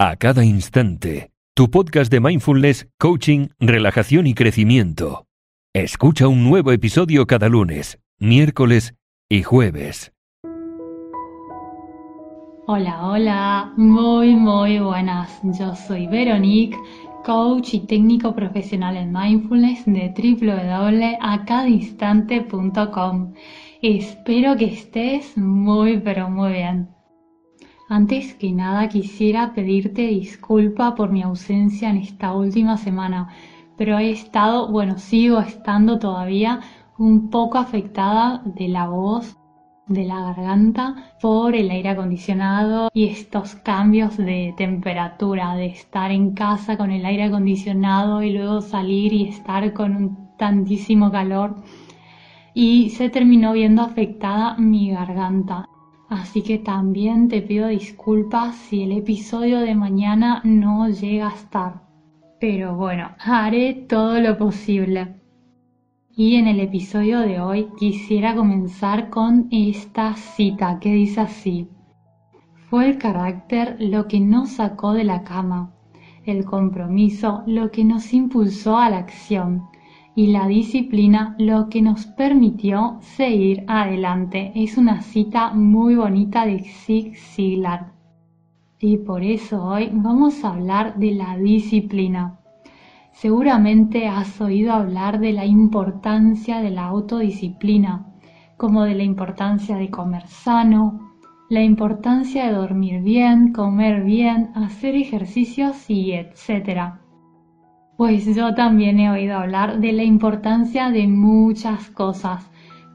a cada instante. Tu podcast de mindfulness, coaching, relajación y crecimiento. Escucha un nuevo episodio cada lunes, miércoles y jueves. Hola, hola, muy, muy buenas. Yo soy Veronique, coach y técnico profesional en mindfulness de www.acadinstante.com. Espero que estés muy, pero muy bien. Antes que nada quisiera pedirte disculpa por mi ausencia en esta última semana, pero he estado, bueno, sigo estando todavía un poco afectada de la voz, de la garganta, por el aire acondicionado y estos cambios de temperatura, de estar en casa con el aire acondicionado y luego salir y estar con un tantísimo calor. Y se terminó viendo afectada mi garganta. Así que también te pido disculpas si el episodio de mañana no llega a estar. Pero bueno, haré todo lo posible. Y en el episodio de hoy quisiera comenzar con esta cita que dice así. Fue el carácter lo que nos sacó de la cama, el compromiso lo que nos impulsó a la acción y la disciplina lo que nos permitió seguir adelante. Es una cita muy bonita de Zig Ziglar. Y por eso hoy vamos a hablar de la disciplina. Seguramente has oído hablar de la importancia de la autodisciplina, como de la importancia de comer sano, la importancia de dormir bien, comer bien, hacer ejercicios y etcétera. Pues yo también he oído hablar de la importancia de muchas cosas,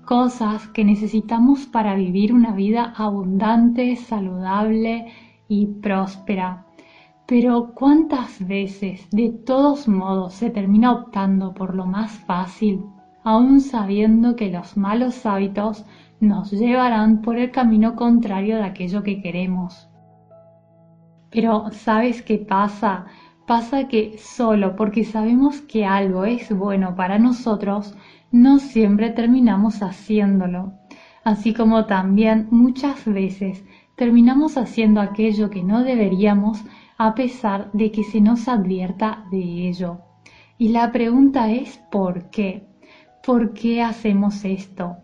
cosas que necesitamos para vivir una vida abundante, saludable y próspera. Pero ¿cuántas veces de todos modos se termina optando por lo más fácil, aun sabiendo que los malos hábitos nos llevarán por el camino contrario de aquello que queremos? Pero ¿sabes qué pasa? Pasa que solo porque sabemos que algo es bueno para nosotros, no siempre terminamos haciéndolo. Así como también muchas veces terminamos haciendo aquello que no deberíamos a pesar de que se nos advierta de ello. Y la pregunta es ¿por qué? ¿Por qué hacemos esto?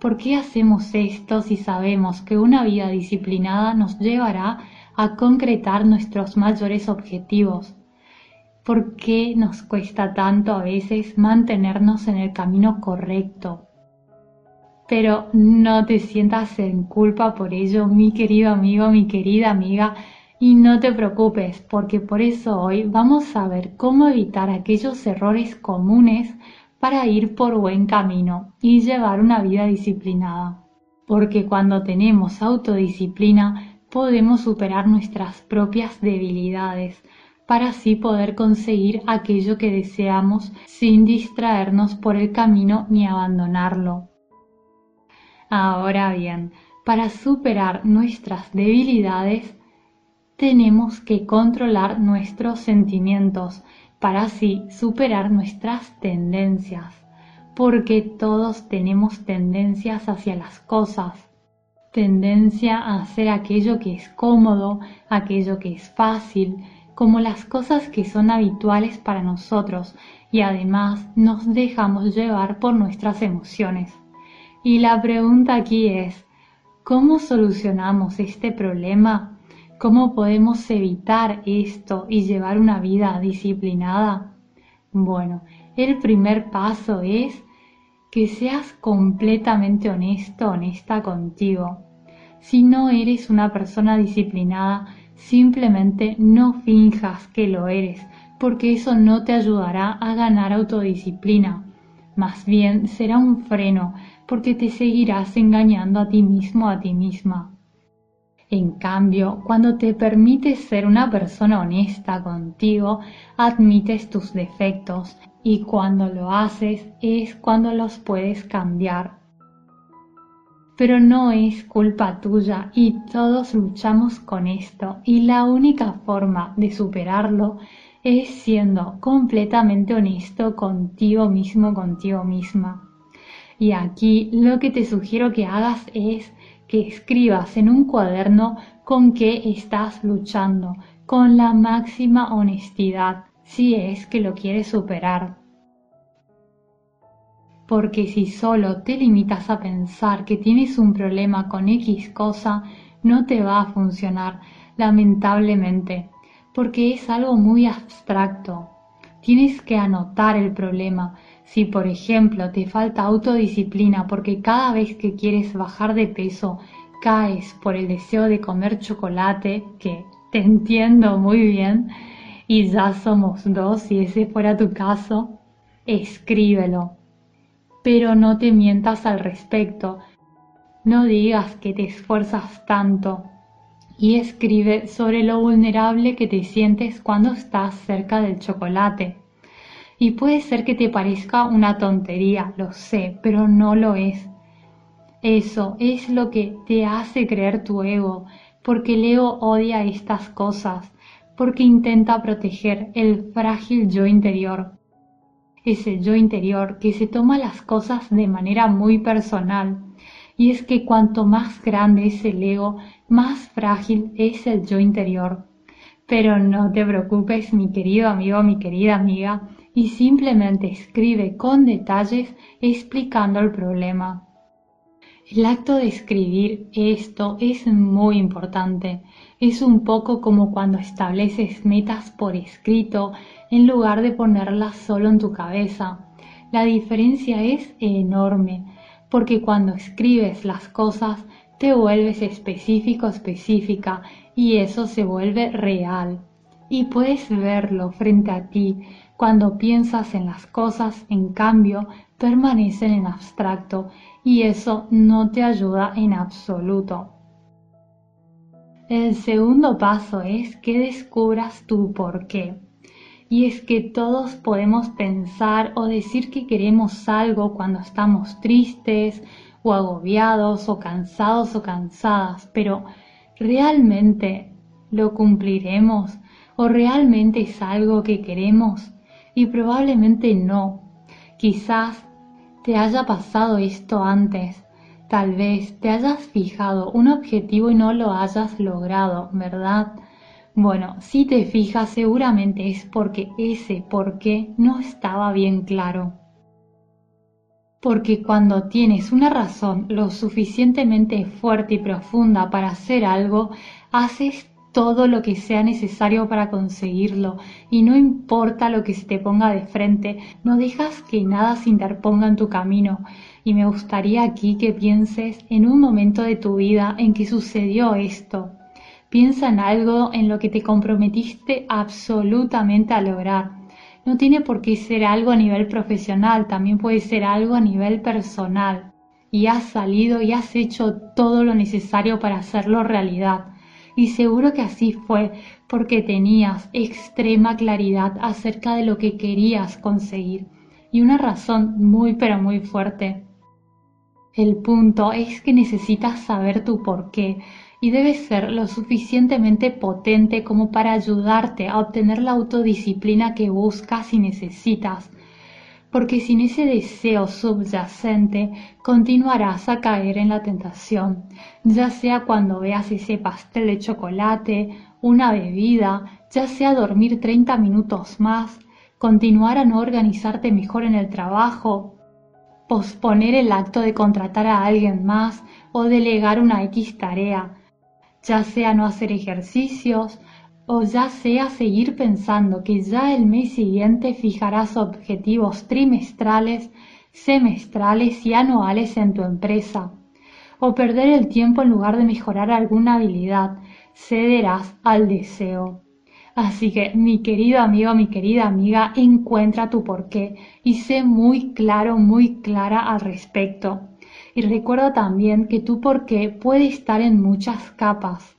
¿Por qué hacemos esto si sabemos que una vida disciplinada nos llevará a concretar nuestros mayores objetivos. ¿Por qué nos cuesta tanto a veces mantenernos en el camino correcto? Pero no te sientas en culpa por ello, mi querido amigo, mi querida amiga, y no te preocupes, porque por eso hoy vamos a ver cómo evitar aquellos errores comunes para ir por buen camino y llevar una vida disciplinada. Porque cuando tenemos autodisciplina, podemos superar nuestras propias debilidades para así poder conseguir aquello que deseamos sin distraernos por el camino ni abandonarlo. Ahora bien, para superar nuestras debilidades, tenemos que controlar nuestros sentimientos para así superar nuestras tendencias, porque todos tenemos tendencias hacia las cosas tendencia a hacer aquello que es cómodo, aquello que es fácil, como las cosas que son habituales para nosotros y además nos dejamos llevar por nuestras emociones. Y la pregunta aquí es, ¿cómo solucionamos este problema? ¿Cómo podemos evitar esto y llevar una vida disciplinada? Bueno, el primer paso es que seas completamente honesto, honesta contigo. Si no eres una persona disciplinada, simplemente no finjas que lo eres, porque eso no te ayudará a ganar autodisciplina. Más bien será un freno, porque te seguirás engañando a ti mismo, a ti misma. En cambio, cuando te permites ser una persona honesta contigo, admites tus defectos y cuando lo haces es cuando los puedes cambiar pero no es culpa tuya y todos luchamos con esto y la única forma de superarlo es siendo completamente honesto contigo mismo, contigo misma. Y aquí lo que te sugiero que hagas es que escribas en un cuaderno con qué estás luchando, con la máxima honestidad, si es que lo quieres superar. Porque si solo te limitas a pensar que tienes un problema con X cosa, no te va a funcionar, lamentablemente, porque es algo muy abstracto. Tienes que anotar el problema. Si, por ejemplo, te falta autodisciplina porque cada vez que quieres bajar de peso caes por el deseo de comer chocolate, que te entiendo muy bien, y ya somos dos si ese fuera tu caso, escríbelo. Pero no te mientas al respecto. No digas que te esfuerzas tanto y escribe sobre lo vulnerable que te sientes cuando estás cerca del chocolate. Y puede ser que te parezca una tontería, lo sé, pero no lo es. Eso es lo que te hace creer tu ego, porque el ego odia estas cosas, porque intenta proteger el frágil yo interior. Ese yo interior que se toma las cosas de manera muy personal. Y es que cuanto más grande es el ego, más frágil es el yo interior. Pero no te preocupes, mi querido amigo, mi querida amiga, y simplemente escribe con detalles explicando el problema. El acto de escribir esto es muy importante. Es un poco como cuando estableces metas por escrito en lugar de ponerlas solo en tu cabeza. La diferencia es enorme, porque cuando escribes las cosas te vuelves específico, específica, y eso se vuelve real. Y puedes verlo frente a ti. Cuando piensas en las cosas, en cambio, permanecen en abstracto y eso no te ayuda en absoluto. El segundo paso es que descubras tu por qué. Y es que todos podemos pensar o decir que queremos algo cuando estamos tristes o agobiados o cansados o cansadas, pero ¿realmente lo cumpliremos o realmente es algo que queremos? Y probablemente no. Quizás te haya pasado esto antes. Tal vez te hayas fijado un objetivo y no lo hayas logrado, ¿verdad? Bueno, si te fijas seguramente es porque ese por qué no estaba bien claro. Porque cuando tienes una razón lo suficientemente fuerte y profunda para hacer algo, haces todo lo que sea necesario para conseguirlo y no importa lo que se te ponga de frente, no dejas que nada se interponga en tu camino. Y me gustaría aquí que pienses en un momento de tu vida en que sucedió esto. Piensa en algo en lo que te comprometiste absolutamente a lograr. No tiene por qué ser algo a nivel profesional, también puede ser algo a nivel personal. Y has salido y has hecho todo lo necesario para hacerlo realidad y seguro que así fue porque tenías extrema claridad acerca de lo que querías conseguir y una razón muy pero muy fuerte. El punto es que necesitas saber tu por qué y debes ser lo suficientemente potente como para ayudarte a obtener la autodisciplina que buscas y necesitas porque sin ese deseo subyacente continuarás a caer en la tentación, ya sea cuando veas ese pastel de chocolate, una bebida, ya sea dormir 30 minutos más, continuar a no organizarte mejor en el trabajo, posponer el acto de contratar a alguien más o delegar una X tarea, ya sea no hacer ejercicios, o ya sea seguir pensando que ya el mes siguiente fijarás objetivos trimestrales, semestrales y anuales en tu empresa, o perder el tiempo en lugar de mejorar alguna habilidad, cederás al deseo. Así que, mi querido amigo, mi querida amiga, encuentra tu porqué y sé muy claro, muy clara al respecto. Y recuerda también que tu porqué puede estar en muchas capas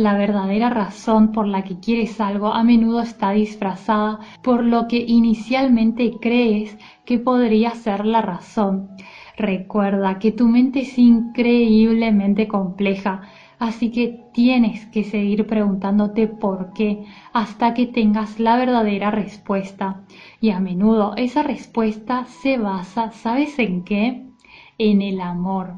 la verdadera razón por la que quieres algo a menudo está disfrazada por lo que inicialmente crees que podría ser la razón. Recuerda que tu mente es increíblemente compleja, así que tienes que seguir preguntándote por qué hasta que tengas la verdadera respuesta. Y a menudo esa respuesta se basa, ¿sabes en qué? En el amor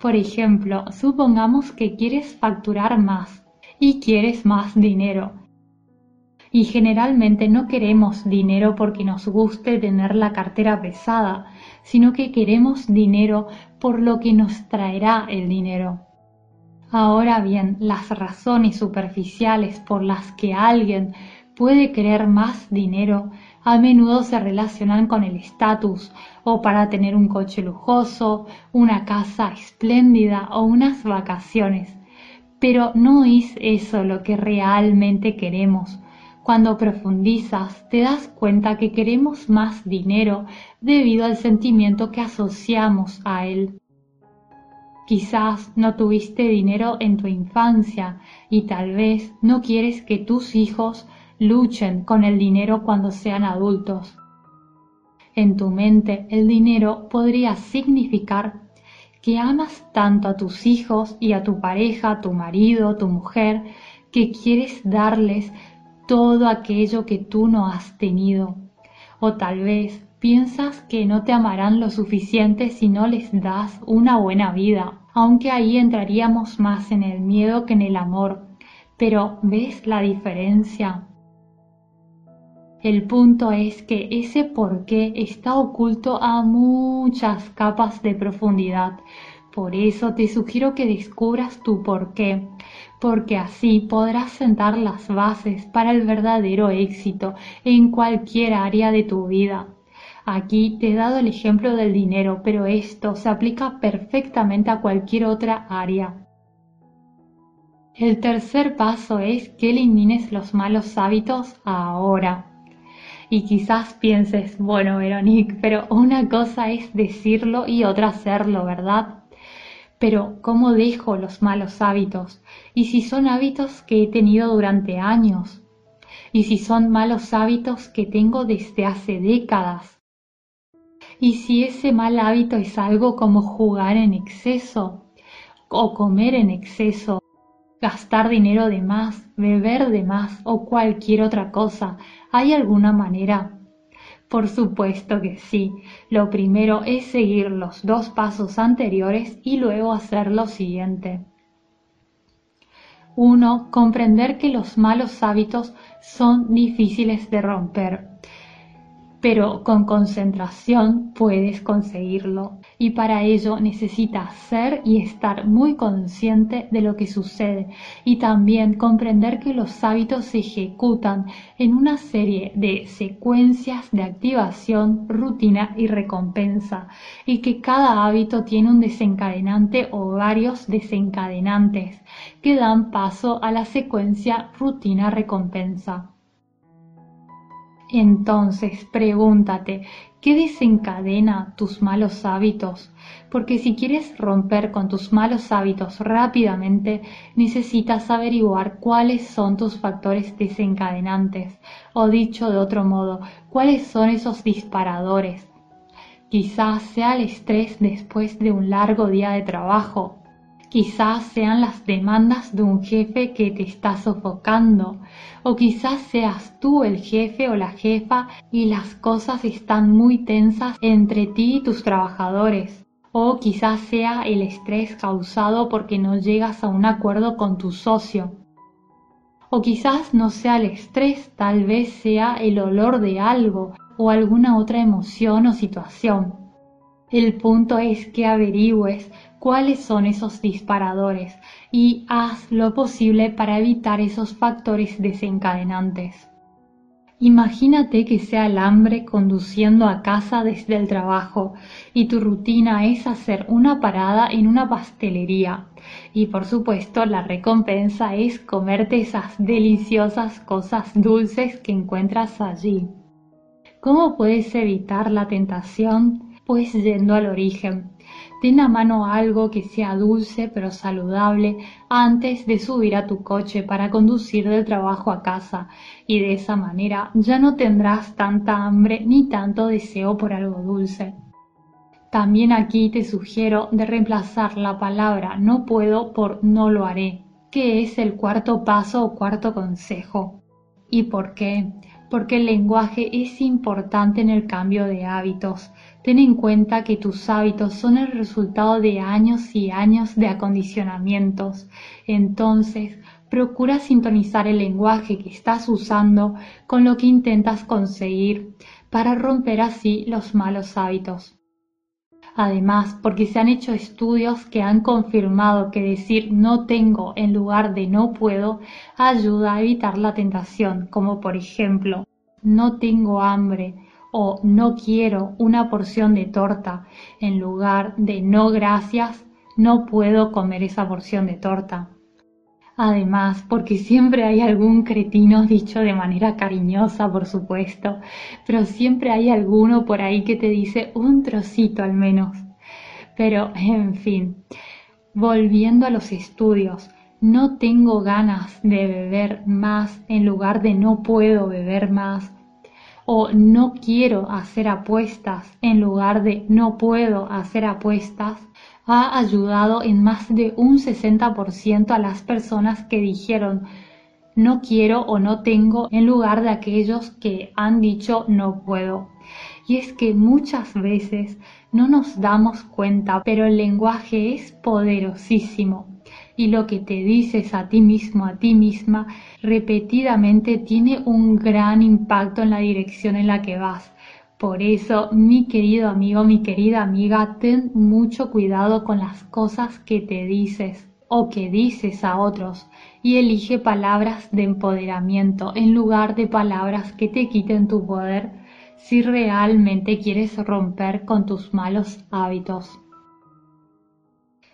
Por ejemplo, supongamos que quieres facturar más y quieres más dinero. Y generalmente no queremos dinero porque nos guste tener la cartera pesada, sino que queremos dinero por lo que nos traerá el dinero. Ahora bien, las razones superficiales por las que alguien puede querer más dinero a menudo se relacionan con el estatus o para tener un coche lujoso, una casa espléndida o unas vacaciones. Pero no es eso lo que realmente queremos. Cuando profundizas te das cuenta que queremos más dinero debido al sentimiento que asociamos a él. Quizás no tuviste dinero en tu infancia y tal vez no quieres que tus hijos luchen con el dinero cuando sean adultos. En tu mente el dinero podría significar que amas tanto a tus hijos y a tu pareja, tu marido, tu mujer, que quieres darles todo aquello que tú no has tenido. O tal vez piensas que no te amarán lo suficiente si no les das una buena vida, aunque ahí entraríamos más en el miedo que en el amor. Pero ¿ves la diferencia? El punto es que ese porqué está oculto a muchas capas de profundidad. Por eso te sugiero que descubras tu porqué, porque así podrás sentar las bases para el verdadero éxito en cualquier área de tu vida. Aquí te he dado el ejemplo del dinero, pero esto se aplica perfectamente a cualquier otra área. El tercer paso es que elimines los malos hábitos ahora. Y quizás pienses, bueno, Veronique, pero una cosa es decirlo y otra hacerlo, ¿verdad? Pero ¿cómo dejo los malos hábitos? ¿Y si son hábitos que he tenido durante años? ¿Y si son malos hábitos que tengo desde hace décadas? ¿Y si ese mal hábito es algo como jugar en exceso o comer en exceso gastar dinero de más, beber de más o cualquier otra cosa. ¿Hay alguna manera? Por supuesto que sí. Lo primero es seguir los dos pasos anteriores y luego hacer lo siguiente. 1. Comprender que los malos hábitos son difíciles de romper pero con concentración puedes conseguirlo y para ello necesitas ser y estar muy consciente de lo que sucede y también comprender que los hábitos se ejecutan en una serie de secuencias de activación, rutina y recompensa y que cada hábito tiene un desencadenante o varios desencadenantes que dan paso a la secuencia rutina-recompensa. Entonces pregúntate, ¿qué desencadena tus malos hábitos? Porque si quieres romper con tus malos hábitos rápidamente, necesitas averiguar cuáles son tus factores desencadenantes, o dicho de otro modo, cuáles son esos disparadores. Quizás sea el estrés después de un largo día de trabajo, Quizás sean las demandas de un jefe que te está sofocando, o quizás seas tú el jefe o la jefa y las cosas están muy tensas entre ti y tus trabajadores. O quizás sea el estrés causado porque no llegas a un acuerdo con tu socio. O quizás no sea el estrés, tal vez sea el olor de algo o alguna otra emoción o situación. El punto es que averigües cuáles son esos disparadores y haz lo posible para evitar esos factores desencadenantes. Imagínate que sea el hambre conduciendo a casa desde el trabajo y tu rutina es hacer una parada en una pastelería y por supuesto la recompensa es comerte esas deliciosas cosas dulces que encuentras allí. ¿Cómo puedes evitar la tentación? Pues yendo al origen, ten a mano algo que sea dulce pero saludable antes de subir a tu coche para conducir del trabajo a casa y de esa manera ya no tendrás tanta hambre ni tanto deseo por algo dulce. También aquí te sugiero de reemplazar la palabra no puedo por no lo haré, que es el cuarto paso o cuarto consejo. ¿Y por qué? Porque el lenguaje es importante en el cambio de hábitos Ten en cuenta que tus hábitos son el resultado de años y años de acondicionamientos. Entonces, procura sintonizar el lenguaje que estás usando con lo que intentas conseguir para romper así los malos hábitos. Además, porque se han hecho estudios que han confirmado que decir no tengo en lugar de no puedo ayuda a evitar la tentación, como por ejemplo, no tengo hambre o no quiero una porción de torta en lugar de no gracias, no puedo comer esa porción de torta. Además, porque siempre hay algún cretino dicho de manera cariñosa, por supuesto, pero siempre hay alguno por ahí que te dice un trocito al menos. Pero, en fin, volviendo a los estudios, no tengo ganas de beber más en lugar de no puedo beber más o no quiero hacer apuestas en lugar de no puedo hacer apuestas ha ayudado en más de un 60% a las personas que dijeron no quiero o no tengo en lugar de aquellos que han dicho no puedo. Y es que muchas veces no nos damos cuenta, pero el lenguaje es poderosísimo y lo que te dices a ti mismo, a ti misma, repetidamente tiene un gran impacto en la dirección en la que vas. Por eso, mi querido amigo, mi querida amiga, ten mucho cuidado con las cosas que te dices o que dices a otros y elige palabras de empoderamiento en lugar de palabras que te quiten tu poder si realmente quieres romper con tus malos hábitos.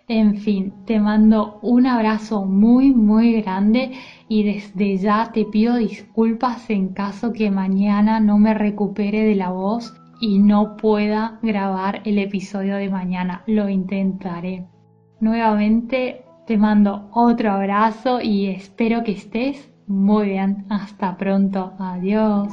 En fin, te mando un abrazo muy muy grande y desde ya te pido disculpas en caso que mañana no me recupere de la voz y no pueda grabar el episodio de mañana. Lo intentaré. Nuevamente te mando otro abrazo y espero que estés muy bien. Hasta pronto. Adiós.